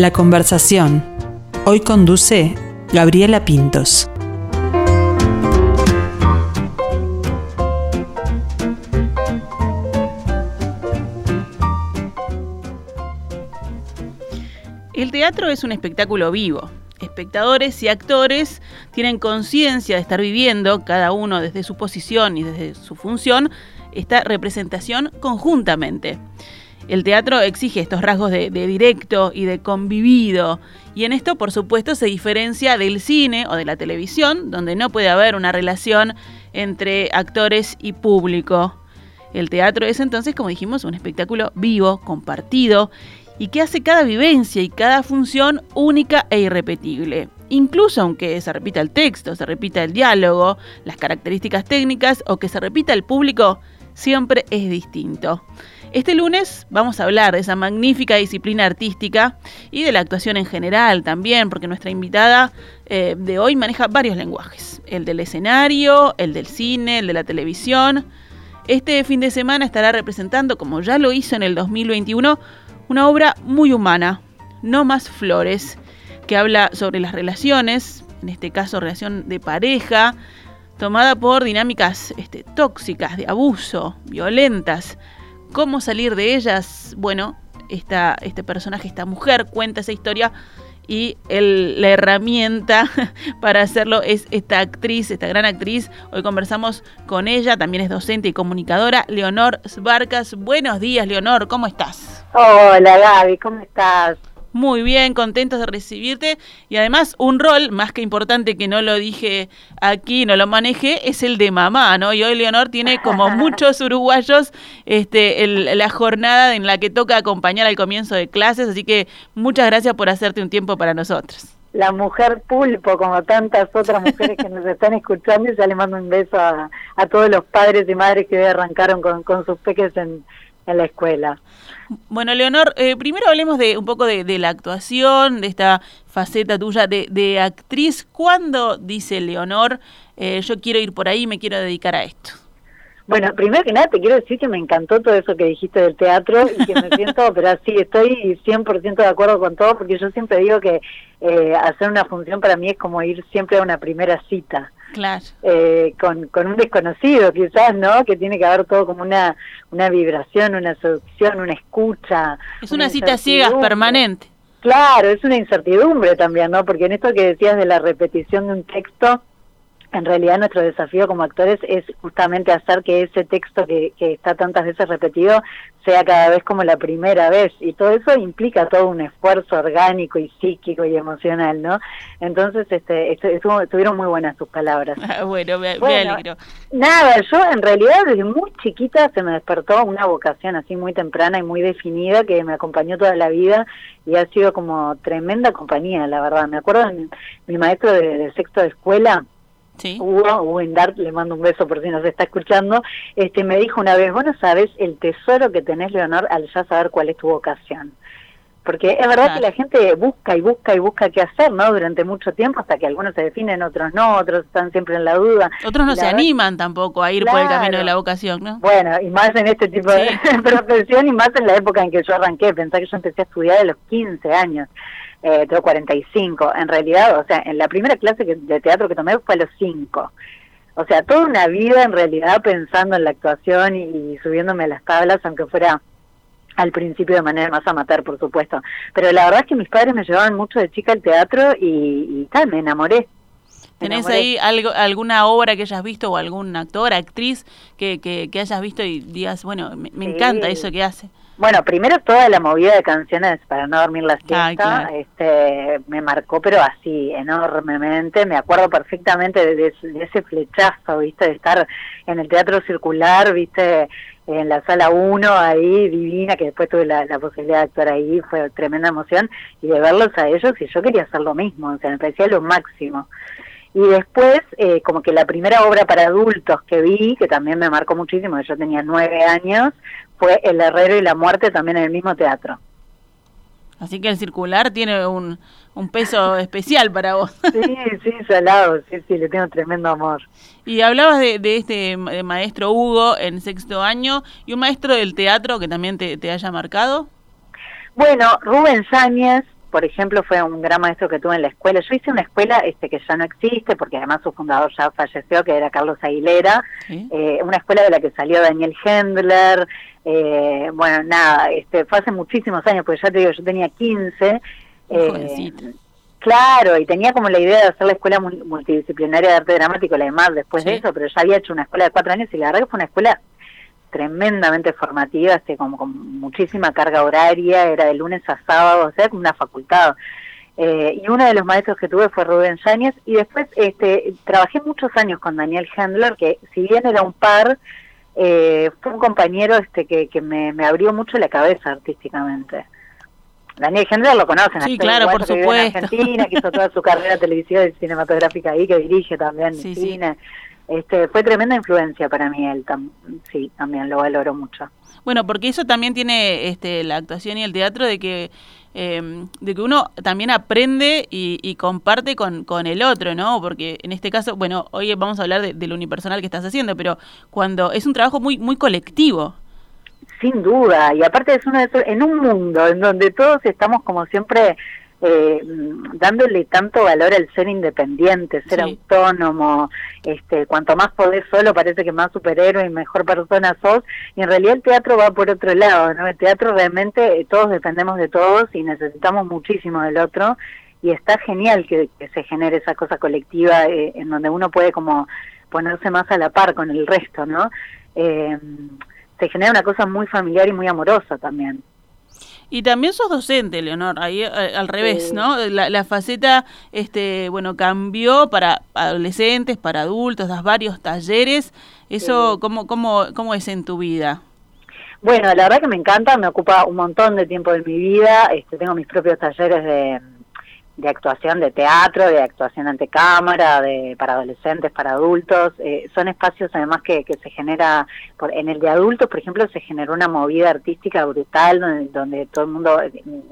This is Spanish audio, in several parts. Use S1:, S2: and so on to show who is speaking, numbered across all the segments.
S1: La conversación. Hoy conduce Gabriela Pintos.
S2: El teatro es un espectáculo vivo. Espectadores y actores tienen conciencia de estar viviendo, cada uno desde su posición y desde su función, esta representación conjuntamente. El teatro exige estos rasgos de, directo y de convivido, y en esto, por supuesto, se diferencia del cine o de la televisión, donde no puede haber una relación entre actores y público. El teatro es entonces, como dijimos, un espectáculo vivo, compartido, y que hace cada vivencia y cada función única e irrepetible. Incluso aunque se repita el texto, se repita el diálogo, las características técnicas o que se repita el público, siempre es distinto. Este lunes vamos a hablar de esa magnífica disciplina artística y de la actuación en general también, porque nuestra invitada eh, de hoy maneja varios lenguajes, el del escenario, el del cine, el de la televisión. Este fin de semana estará representando, como ya lo hizo en el 2021, una obra muy humana, No más flores, que habla sobre las relaciones, en este caso relación de pareja, tomada por dinámicas este, tóxicas, de abuso, violentas. ¿Cómo salir de ellas? Bueno, esta, este personaje, esta mujer, cuenta esa historia y la herramienta para hacerlo es esta actriz, esta gran actriz. Hoy conversamos con ella, también es docente y comunicadora, Leonor Svarcas. Buenos días, Leonor, ¿cómo estás?
S3: Hola, Gaby, ¿cómo estás?
S2: Muy bien, contentos de recibirte y además un rol más que importante que no lo dije aquí, no lo manejé, es el de mamá, ¿no? Y hoy Leonor tiene como muchos uruguayos este, la jornada en la que toca acompañar al comienzo de clases, así que muchas gracias por hacerte un tiempo para nosotros.
S3: La mujer pulpo, como tantas otras mujeres que nos están escuchando, y ya le mando un beso a, todos los padres y madres que hoy arrancaron con, con sus peques en, la escuela.
S2: Bueno, Leonor, eh, primero hablemos de un poco de, la actuación, de esta faceta tuya de, actriz. ¿Cuándo dice Leonor, eh, yo quiero ir por ahí, me quiero dedicar a esto?
S3: Bueno, primero que nada te quiero decir que me encantó todo eso que dijiste del teatro y que me siento, pero sí, estoy 100% de acuerdo con todo porque yo siempre digo que eh, hacer una función para mí es como ir siempre a una primera cita.
S2: Claro.
S3: Eh, con, con un desconocido quizás, ¿no? Que tiene que haber todo como una, una vibración, una seducción, una escucha.
S2: Es una, cita ciegas permanente.
S3: Claro, es una incertidumbre también, ¿no? Porque en esto que decías de la repetición de un texto, en realidad nuestro desafío como actores es justamente hacer que ese texto que, que, está tantas veces repetido sea cada vez como la primera vez y todo eso implica todo un esfuerzo orgánico y psíquico y emocional, ¿no? Entonces, este, estuvieron muy buenas tus palabras.
S2: Ah, bueno, me, alegro.
S3: Nada, yo en realidad desde muy chiquita se me despertó una vocación así muy temprana y muy definida que me acompañó toda la vida y ha sido como tremenda compañía, la verdad. Me acuerdo de mi, maestro de, de sexto de escuela, Sí. Hugo, Hugo le mando un beso por si nos está escuchando, este me dijo una vez, bueno, sabes el tesoro que tenés, Leonor, al ya saber cuál es tu vocación. Porque es verdad que la gente busca y busca y busca qué hacer, ¿no? Durante mucho tiempo, hasta que algunos se definen, otros no, otros están siempre en la duda.
S2: Otros no se animan tampoco a ir por el camino de la vocación, ¿no?
S3: Bueno, y más en este tipo de profesión y más en la época en que yo arranqué. Pensá que yo empecé a estudiar a los 15 años eh, tengo 45. En realidad, o sea, en la primera clase de teatro que tomé fue a los 5. O sea, toda una vida en realidad pensando en la actuación y, subiéndome a las tablas, aunque fuera al principio de manera más amateur, por supuesto. Pero la verdad es que mis padres me llevaban mucho de chica al teatro y, tal, me enamoré.
S2: ¿Tenés ahí algo, alguna obra que hayas visto o algún actor, actriz que, que, hayas visto y digas, bueno, me, encanta eso que hace?
S3: Bueno, primero toda la movida de canciones para no dormir la siesta, este, me marcó, pero así, enormemente. Me acuerdo perfectamente de, ese flechazo, ¿viste? De estar en el Teatro Circular, ¿viste? En la sala 1, ahí, divina, que después tuve la, posibilidad de actuar ahí, fue tremenda emoción, y de verlos a ellos, y yo quería hacer lo mismo, o sea, me parecía lo máximo. Y después, eh, como que la primera obra para adultos que vi, que también me marcó muchísimo, yo tenía nueve años, fue El Herrero y la Muerte también en el mismo teatro.
S2: Así que el circular tiene un, un peso especial para vos.
S3: Sí, sí, salado, sí, sí, le tengo tremendo amor.
S2: Y hablabas de, de este maestro Hugo en sexto año y un maestro del teatro que también te, te haya marcado.
S3: Bueno, Rubén Sáñez, por ejemplo, fue un gran maestro que tuve en la escuela. Yo hice una escuela este que ya no existe, porque además su fundador ya falleció, que era Carlos Aguilera, eh, una escuela de la que salió Daniel Hendler, eh, bueno, nada, este, fue hace muchísimos años, porque ya te digo, yo tenía 15. Eh, claro, y tenía como la idea de hacer la escuela multidisciplinaria de arte dramático, la demás después de eso, pero ya había hecho una escuela de cuatro años y la verdad que fue una escuela tremendamente formativa, este, como con muchísima carga horaria, era de lunes a sábado, o sea, como una facultad. Eh, y uno de los maestros que tuve fue Rubén Yáñez, y después este, trabajé muchos años con Daniel Hendler, que si bien era un par, eh, fue un compañero este, que, que me, me abrió mucho la cabeza artísticamente. Daniel Hendler lo conocen,
S2: sí, claro, por supuesto.
S3: en Argentina, que hizo toda su carrera televisiva y cinematográfica ahí, que dirige también cine. Este, fue tremenda influencia para mí él, sí, también lo valoro mucho.
S2: Bueno, porque eso también tiene este, la actuación y el teatro de que em, de que uno también aprende y, comparte con, con, el otro, ¿no? Porque en este caso, bueno, hoy vamos a hablar de, lo unipersonal que estás haciendo, pero cuando es un trabajo muy muy colectivo.
S3: Sin duda, y aparte es uno de esos, en un mundo en donde todos estamos como siempre eh, dándole tanto valor al ser independiente, ser autónomo, este, cuanto más podés solo parece que más superhéroe y mejor persona sos, y en realidad el teatro va por otro lado, ¿no? El teatro realmente eh, todos dependemos de todos y necesitamos muchísimo del otro, y está genial que, se genere esa cosa colectiva eh, en donde uno puede como ponerse más a la par con el resto, ¿no? Eh, se genera una cosa muy familiar y muy amorosa también.
S2: Y también sos docente, Leonor, ahí eh, al revés, ¿no? La, faceta, este, bueno, cambió para adolescentes, para adultos, das varios talleres. ¿Eso cómo, cómo, cómo es en tu vida?
S3: Bueno, la verdad que me encanta, me ocupa un montón de tiempo de mi vida. Este, tengo mis propios talleres de de actuación de teatro, de actuación ante cámara, de para adolescentes, para adultos. Eh, son espacios además que, que se genera, por, en el de adultos, por ejemplo, se generó una movida artística brutal donde, donde todo el mundo,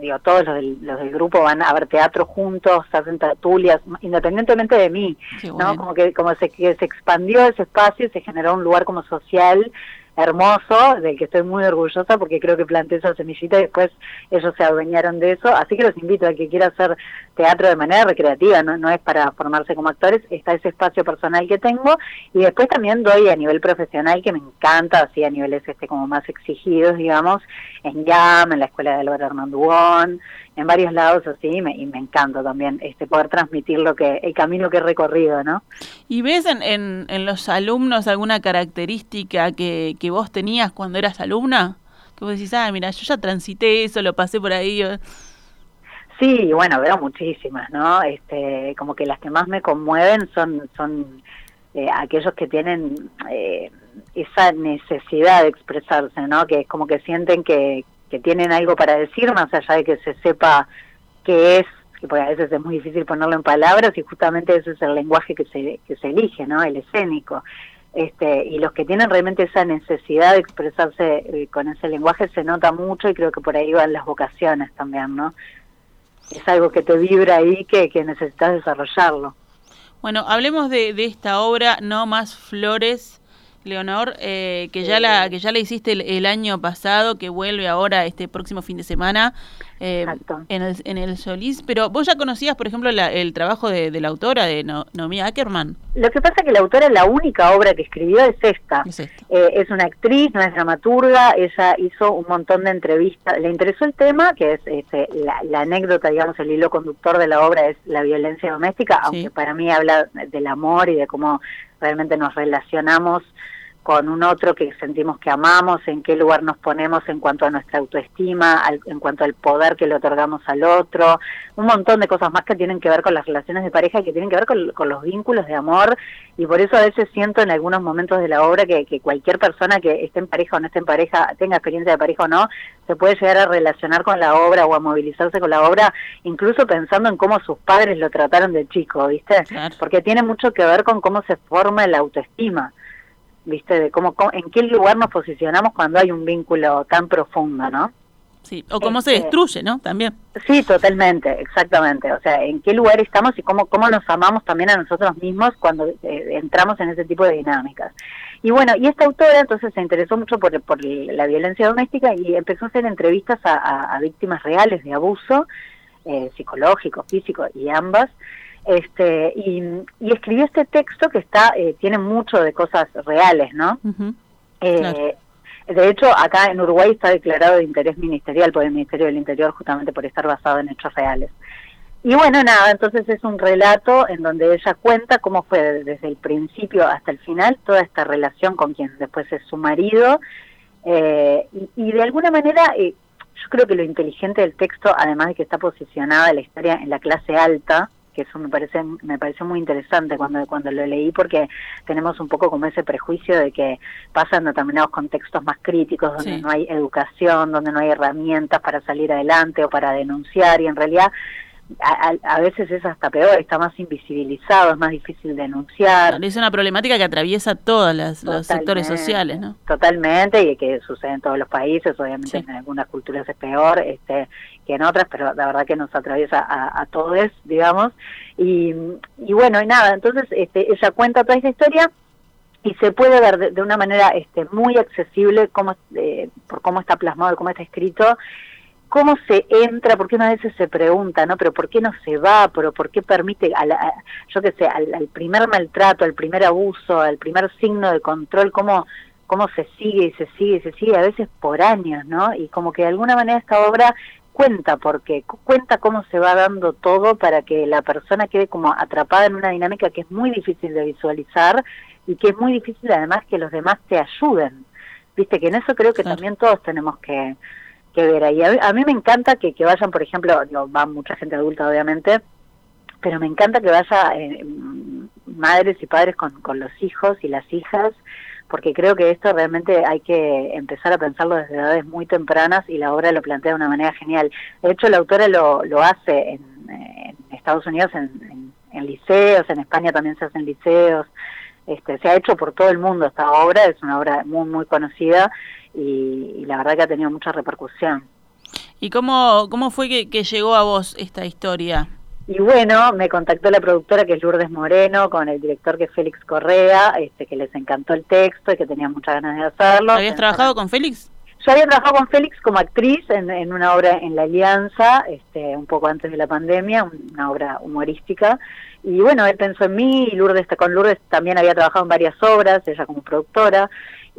S3: digo, todos los del, los del grupo van a ver teatro juntos, hacen tertulias, independientemente de mí, ¿no? Como que como se, que se expandió ese espacio y se generó un lugar como social hermoso, del que estoy muy orgullosa porque creo que planté esa semillita y después ellos se adueñaron de eso. Así que los invito a que quiera hacer teatro de manera recreativa, no, no es para formarse como actores, está ese espacio personal que tengo y después también doy a nivel profesional que me encanta, así a niveles este como más exigidos, digamos, en YAM, en la Escuela de Álvaro Hernandugón, en varios lados así me, y me encanta también este poder transmitir lo que el camino que he recorrido, ¿no?
S2: ¿Y ves en, en, los alumnos alguna característica que, que vos tenías cuando eras alumna? Que vos decís, ah, mira, yo ya transité eso, lo pasé por ahí.
S3: Sí, bueno, veo muchísimas, ¿no? Este, como que las que más me conmueven son, son eh, aquellos que tienen eh, esa necesidad de expresarse, ¿no? Que es como que sienten que, que tienen algo para decir, más allá de que se sepa qué es, que a veces es muy difícil ponerlo en palabras, y justamente ese es el lenguaje que se, que se elige, ¿no? El escénico. Este, y los que tienen realmente esa necesidad de expresarse eh, con ese lenguaje se nota mucho y creo que por ahí van las vocaciones también, ¿no? Es algo que te vibra ahí que, que necesitas desarrollarlo.
S2: Bueno, hablemos de, de esta obra, No Más Flores, Leonor, eh, que ya la que ya la hiciste el, año pasado, que vuelve ahora este próximo fin de semana eh, en, el, en el Solís. Pero vos ya conocías, por ejemplo, el trabajo de, la autora, de no, Noemí Ackerman.
S3: Lo que pasa es que la autora, la única obra que escribió es esta. Es, eh, una actriz, no es dramaturga, ella hizo un montón de entrevistas. Le interesó el tema, que es este, la, anécdota, digamos, el hilo conductor de la obra es la violencia doméstica, aunque para mí habla del amor y de cómo realmente nos relacionamos con un otro que sentimos que amamos, en qué lugar nos ponemos en cuanto a nuestra autoestima, en cuanto al poder que le otorgamos al otro, un montón de cosas más que tienen que ver con las relaciones de pareja y que tienen que ver con, los vínculos de amor y por eso a veces siento en algunos momentos de la obra que, que, cualquier persona que esté en pareja o no esté en pareja, tenga experiencia de pareja o no, se puede llegar a relacionar con la obra o a movilizarse con la obra, incluso pensando en cómo sus padres lo trataron de chico, ¿viste? Porque tiene mucho que ver con cómo se forma la autoestima. ¿Viste? De cómo, en qué lugar nos posicionamos cuando hay un vínculo tan profundo, ¿no?
S2: Sí, o cómo se este, destruye, ¿no? También.
S3: Sí, totalmente, exactamente. O sea, en qué lugar estamos y cómo, cómo nos amamos también a nosotros mismos cuando eh, entramos en ese tipo de dinámicas. Y bueno, y esta autora entonces se interesó mucho por, por la violencia doméstica y empezó a hacer entrevistas a, a víctimas reales de abuso eh, psicológico, físico y ambas. Este, y, escribió este texto que está eh, tiene mucho de cosas reales, ¿no? Eh, de hecho, acá en Uruguay está declarado de interés ministerial por el Ministerio del Interior justamente por estar basado en hechos reales. Y bueno, nada, entonces es un relato en donde ella cuenta cómo fue desde el principio hasta el final toda esta relación con quien después es su marido. Eh, y, de alguna manera, eh, yo creo que lo inteligente del texto, además de que está posicionada la historia en la clase alta, que eso me parece me pareció muy interesante cuando cuando lo leí porque tenemos un poco como ese prejuicio de que pasan determinados contextos más críticos donde no hay educación, donde no hay herramientas para salir adelante o para denunciar y en realidad a, veces es hasta peor, está más invisibilizado, es más difícil denunciar.
S2: Es una problemática que atraviesa todos los sectores sociales, ¿no?
S3: Totalmente, y que sucede en todos los países, obviamente en algunas culturas es peor este, que en otras, pero la verdad que nos atraviesa a, todos, digamos. Y, y bueno, y nada, entonces este, ella cuenta toda esta historia y se puede ver de, una manera este, muy accesible cómo, eh, por cómo está plasmado, cómo está escrito cómo se entra, porque una veces se pregunta, ¿no? Pero ¿por qué no se va? ¿Pero por qué permite, a yo qué sé, al, primer maltrato, al primer abuso, al primer signo de control, cómo, cómo se sigue y se sigue y se sigue, a veces por años, ¿no? Y como que de alguna manera esta obra cuenta porque cuenta cómo se va dando todo para que la persona quede como atrapada en una dinámica que es muy difícil de visualizar y que es muy difícil además que los demás te ayuden. Viste que en eso creo que también todos tenemos que que ver ahí. A, mí me encanta que, que vayan, por ejemplo, va mucha gente adulta obviamente, pero me encanta que vaya eh, madres y padres con, con los hijos y las hijas, porque creo que esto realmente hay que empezar a pensarlo desde edades muy tempranas y la obra lo plantea de una manera genial. De hecho, la autora lo, lo hace en, Estados Unidos en, en, liceos, en España también se hacen liceos, este, se ha hecho por todo el mundo esta obra, es una obra muy, muy conocida y, la verdad que ha tenido mucha repercusión.
S2: ¿Y cómo, cómo fue que, llegó a vos esta historia?
S3: Y bueno, me contactó la productora que es Lourdes Moreno con el director que es Félix Correa, este, que les encantó el texto y que tenía muchas ganas de hacerlo.
S2: ¿Habías trabajado con Félix?
S3: Yo había trabajado con Félix como actriz en, en, una obra en La Alianza, este, un poco antes de la pandemia, una obra humorística. Y bueno, él pensó en mí y Lourdes, con Lourdes también había trabajado en varias obras, ella como productora.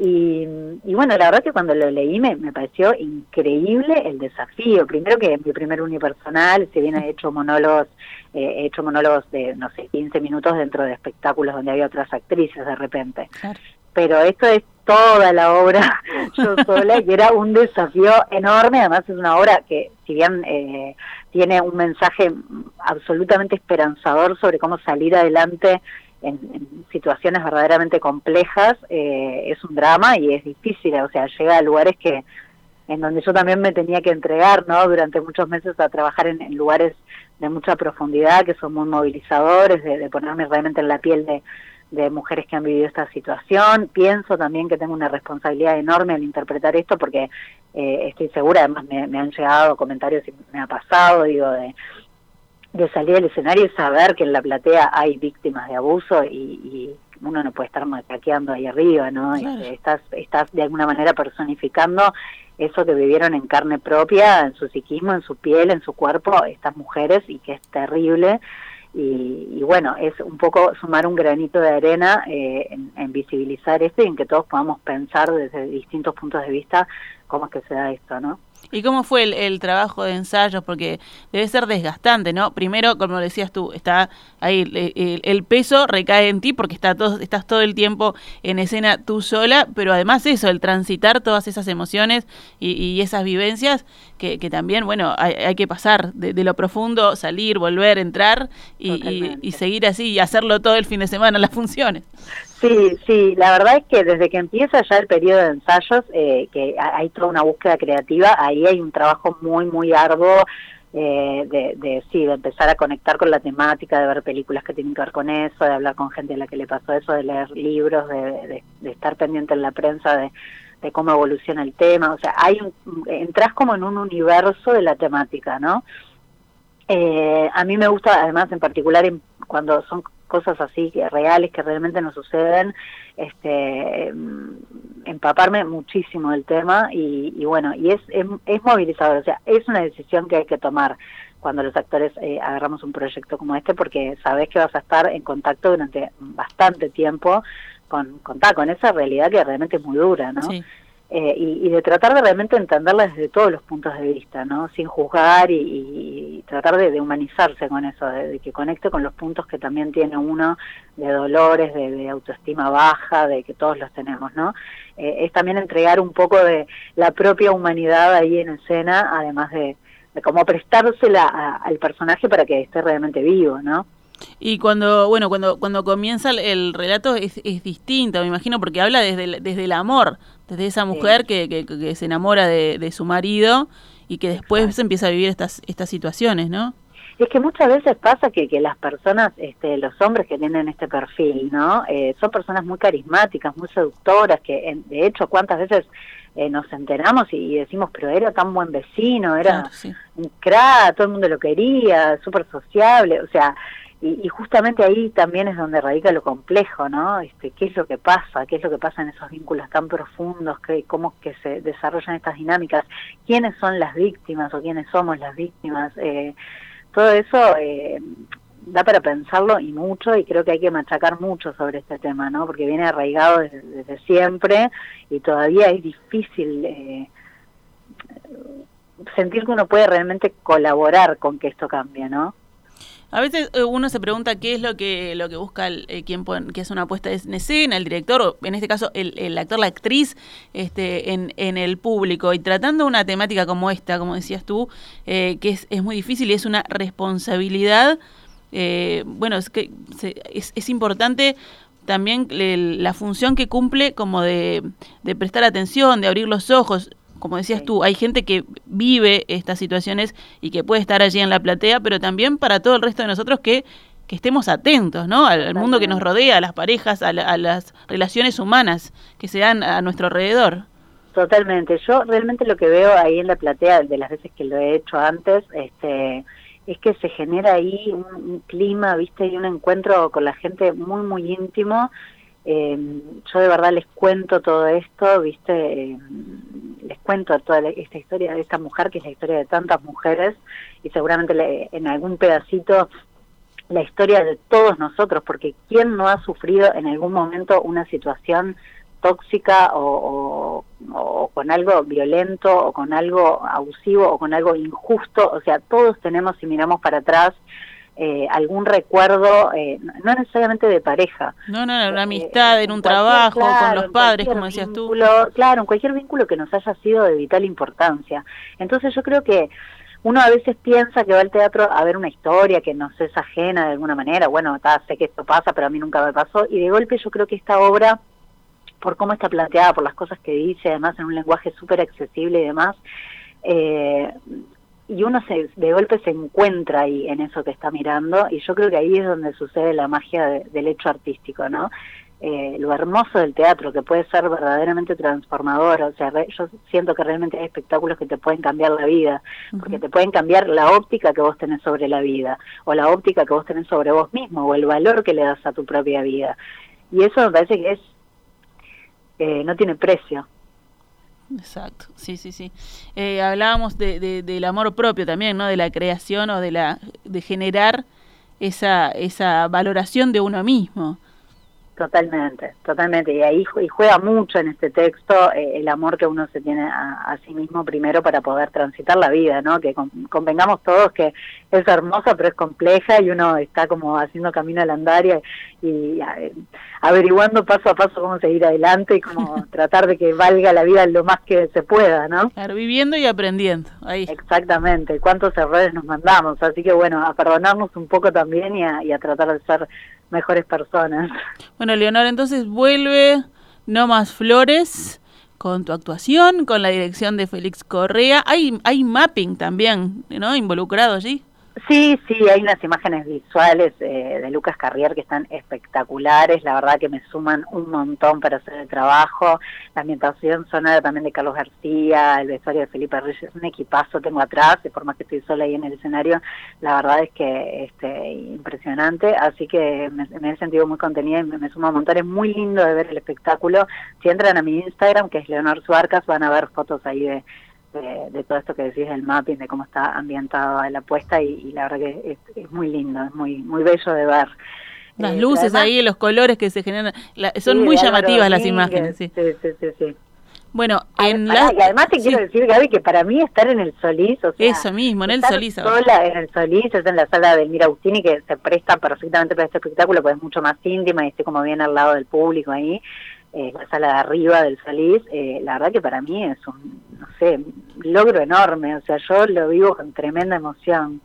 S3: Y, bueno, la verdad que cuando lo leí me, me, pareció increíble el desafío. Primero que mi primer unipersonal, si bien he hecho monólogos, eh, he hecho monólogos de, no sé, 15 minutos dentro de espectáculos donde había otras actrices de repente. Pero esto es toda la obra yo sola y era un desafío enorme. Además es una obra que, si bien eh, tiene un mensaje absolutamente esperanzador sobre cómo salir adelante en, situaciones verdaderamente complejas, eh, es un drama y es difícil, o sea, llega a lugares que en donde yo también me tenía que entregar, ¿no? Durante muchos meses a trabajar en, lugares de mucha profundidad, que son muy movilizadores, de, ponerme realmente en la piel de, de mujeres que han vivido esta situación. Pienso también que tengo una responsabilidad enorme al interpretar esto porque eh, estoy segura, además me, me, han llegado comentarios y me ha pasado, digo, de, de salir del escenario y saber que en la platea hay víctimas de abuso y, uno no puede estar macaqueando ahí arriba, ¿no? Estás, estás de alguna manera personificando eso que vivieron en carne propia, en su psiquismo, en su piel, en su cuerpo, estas mujeres y que es terrible. Y, bueno, es un poco sumar un granito de arena eh, en, en, visibilizar esto y en que todos podamos pensar desde distintos puntos de vista cómo es que se da esto, ¿no?
S2: ¿Y cómo fue el, trabajo de ensayos? Porque debe ser desgastante, ¿no? Primero, como decías tú, está ahí el, peso recae en ti porque está todo, estás todo el tiempo en escena tú sola, pero además eso, el transitar todas esas emociones y, esas vivencias que, también, bueno, hay, que pasar de, lo profundo, salir, volver, entrar y, y, seguir así y hacerlo todo el fin de semana las funciones.
S3: Sí, sí, la verdad es que desde que empieza ya el periodo de ensayos, eh, que hay toda una búsqueda creativa, ahí hay un trabajo muy, muy arduo eh, de, de, sí, de empezar a conectar con la temática, de ver películas que tienen que ver con eso, de hablar con gente a la que le pasó eso, de leer libros, de, estar pendiente en la prensa de, de cómo evoluciona el tema, o sea, hay un, entras como en un universo de la temática, ¿no? Eh, a mí me gusta, además, en particular, en, cuando son cosas así que reales que realmente nos suceden, este, empaparme muchísimo del tema y, bueno, y es, es, movilizador, o sea, es una decisión que hay que tomar. cuando los actores eh, agarramos un proyecto como este, porque sabes que vas a estar en contacto durante bastante tiempo con, con, con esa realidad que realmente es muy dura, ¿no? Eh, y, de tratar de realmente entenderla desde todos los puntos de vista, ¿no? Sin juzgar y, tratar de, humanizarse con eso, de, que conecte con los puntos que también tiene uno de dolores, de, autoestima baja, de que todos los tenemos, ¿no? Eh, es también entregar un poco de la propia humanidad ahí en escena, además de, cómo prestársela al personaje para que esté realmente vivo, ¿no?
S2: Y cuando, bueno, cuando, cuando comienza el, relato es, es, distinto, me imagino, porque habla desde el, desde el amor, desde esa mujer que, que, se enamora de, su marido y que después empieza a vivir estas, estas situaciones, ¿no?
S3: Es que muchas veces pasa que, que las personas, este, los hombres que tienen este perfil, ¿no? Eh, son personas muy carismáticas, muy seductoras, que de hecho cuántas veces eh, nos enteramos y, decimos, pero era tan buen vecino, era un crack, todo el mundo lo quería, súper sociable, o sea, y, justamente ahí también es donde radica lo complejo, ¿no? Este, ¿Qué es lo que pasa? ¿Qué es lo que pasa en esos vínculos tan profundos? ¿Qué, ¿Cómo que se desarrollan estas dinámicas? ¿Quiénes son las víctimas o quiénes somos las víctimas? Eh, todo eso eh, da para pensarlo y mucho y creo que hay que machacar mucho sobre este tema, ¿no? Porque viene arraigado desde, siempre y todavía es difícil eh, sentir que uno puede realmente colaborar con que esto cambie, ¿no?
S2: A veces eh, uno se pregunta qué es lo que lo que busca el, eh, quien que es una puesta en escena, el director, o en este caso el, el actor, la actriz, este, en, en, el público. Y tratando una temática como esta, como decías tú, eh, que es, es, muy difícil y es una responsabilidad, bueno, es que es, es importante también la función que cumple como de, de prestar atención, de abrir los ojos como decías tú, hay gente que vive estas situaciones y que puede estar allí en la platea, pero también para todo el resto de nosotros que, que estemos atentos, ¿no? Al, mundo que nos rodea, a las parejas, a, las relaciones humanas que se dan a nuestro alrededor.
S3: Totalmente. Yo realmente lo que veo ahí en la platea, de las veces que lo he hecho antes, este, es que se genera ahí un clima, ¿viste? Y un encuentro con la gente muy, muy íntimo eh, yo de verdad les cuento todo esto, viste, eh, les cuento toda esta historia de esta mujer, que es la historia de tantas mujeres, y seguramente en algún pedacito la historia de todos nosotros, porque ¿quién no ha sufrido en algún momento una situación tóxica o, o, con algo violento o con algo abusivo o con algo injusto? O sea, todos tenemos, si miramos para atrás, eh, algún recuerdo, eh, no necesariamente de pareja.
S2: No, no, una eh, amistad, en un trabajo, con los padres, como decías tú.
S3: Claro, en cualquier vínculo que nos haya sido de vital importancia. Entonces yo creo que uno a veces piensa que va al teatro a ver una historia que nos es ajena de alguna manera, bueno, sé que esto pasa, pero a mí nunca me pasó, y de golpe yo creo que esta obra, por cómo está planteada, por las cosas que dice, además en un lenguaje súper accesible y demás, eh, y uno se, de golpe se encuentra ahí en eso que está mirando y yo creo que ahí es donde sucede la magia del hecho artístico, ¿no? Eh, lo hermoso del teatro que puede ser verdaderamente transformador, o sea, yo siento que realmente hay espectáculos que te pueden cambiar la vida, porque te pueden cambiar la óptica que vos tenés sobre la vida, o la óptica que vos tenés sobre vos mismo, o el valor que le das a tu propia vida. Y eso me parece que es, eh, no tiene precio.
S2: Exacto, sí, sí, sí. Eh, hablábamos de, de, del amor propio también, ¿no? De la creación o de la de generar esa esa valoración de uno mismo.
S3: Totalmente, totalmente. Y ahí y juega mucho en este texto eh, el amor que uno se tiene a, sí mismo primero para poder transitar la vida, ¿no? Que convengamos todos que es hermosa pero es compleja y uno está como haciendo camino al andar y, y averiguando paso a paso cómo seguir adelante y cómo tratar de que valga la vida lo más que se pueda, ¿no?
S2: Claro, viviendo y aprendiendo. Ahí.
S3: Exactamente. Cuántos errores nos mandamos. Así que bueno, a perdonarnos un poco también y a, y a tratar de ser mejores personas.
S2: Bueno, Leonor, entonces vuelve No Más Flores con tu actuación, con la dirección de Félix Correa. Hay, hay mapping también, ¿no? Involucrado allí.
S3: Sí, sí, hay unas imágenes visuales eh, de Lucas Carrier que están espectaculares, la verdad que me suman un montón para hacer el trabajo. La ambientación sonora también de Carlos García, el vestuario de Felipe Reyes, un equipazo tengo atrás, de forma que estoy sola ahí en el escenario, la verdad es que este, impresionante, así que me, he sentido muy contenida y me, suma un montón, es muy lindo de ver el espectáculo. Si entran a mi Instagram, que es Leonor Suarcas, van a ver fotos ahí de de, todo esto que decís del mapping, de cómo está ambientada la puesta y, la verdad que es, muy lindo, es muy, muy bello de ver.
S2: Las eh, luces ahí, los colores que se generan, son muy llamativas las imágenes. Sí, sí, sí, sí. Bueno, en
S3: la... y además te quiero decir, Gaby, que para mí estar en el Solís, o sea,
S2: eso mismo, en el Solís.
S3: Sola en el Solís, es en la sala del Mira Agustini, que se presta perfectamente para este espectáculo, pues es mucho más íntima y estoy como bien al lado del público ahí, eh, la sala de arriba del Solís, eh, la verdad que para mí es un, sé, logro enorme, o sea, yo lo vivo con tremenda emoción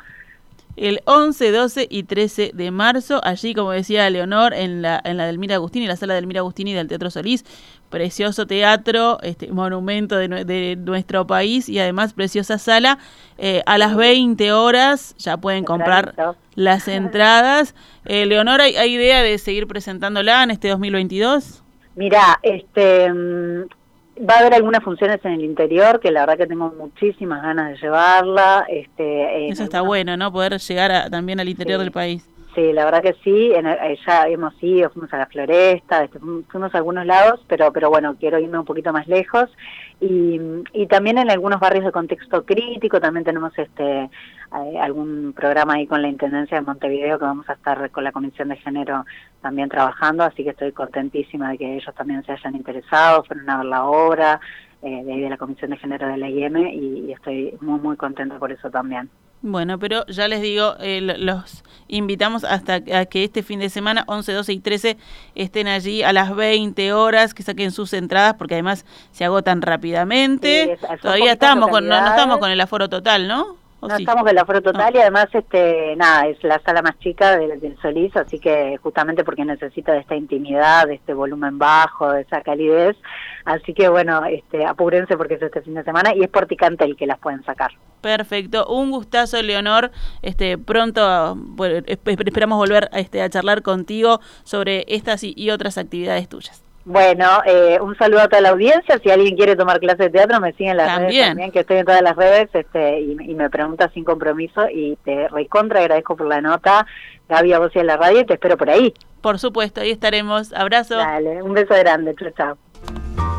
S2: el 11, 12 y 13 de marzo, allí como decía Leonor, en la, en la del Mira Agustini, la sala del Mira Agustini del Teatro Solís, precioso teatro, este monumento de, nuestro país y además preciosa sala. Eh, a las 20 horas ya pueden comprar las entradas. Eh, Leonor, ¿hay, ¿hay, idea de seguir presentándola en este 2022?
S3: Mira, este mm, Va a haber algunas funciones en el interior que la verdad que tengo muchísimas ganas de llevarla. Este,
S2: Eso está bueno, ¿no? Poder llegar también al interior del país.
S3: Sí, la verdad que sí. En, ya hemos ido, fuimos a la floresta, este, fuimos a algunos lados, pero pero bueno, quiero irme un poquito más lejos. Y, y también en algunos barrios de contexto crítico, también tenemos este algún programa ahí con la Intendencia de Montevideo que vamos a estar con la Comisión de Género también trabajando, así que estoy contentísima de que ellos también se hayan interesado, fueron a ver la obra eh, de ahí de la Comisión de Género de la IM y, estoy muy, muy contenta por eso también.
S2: Bueno, pero ya les digo, eh, los invitamos hasta a que este fin de semana, 11, 12 y 13, estén allí a las 20 horas, que saquen sus entradas, porque además se agotan rápidamente. Todavía estamos con, no, estamos con el aforo total, ¿no?
S3: No estamos en el aforo total y además, este, nada, es la sala más chica del, del, Solís, así que justamente porque necesita de esta intimidad, de este volumen bajo, de esa calidez, así que bueno, este, apúrense porque es este fin de semana y es por el que las pueden sacar.
S2: Perfecto, un gustazo, Leonor. Este, pronto esperamos volver a, este, a charlar contigo sobre estas y otras actividades tuyas.
S3: Bueno, eh, un saludo a toda la audiencia. Si alguien quiere tomar clases de teatro, me siguen en las redes también, que estoy en todas las redes este, y, me pregunta sin compromiso. Y te recontra agradezco por la nota, Gaby, a vos y a la radio, y te espero por ahí.
S2: Por supuesto, ahí estaremos. Abrazo.
S3: Dale, un beso grande. Chao, chao.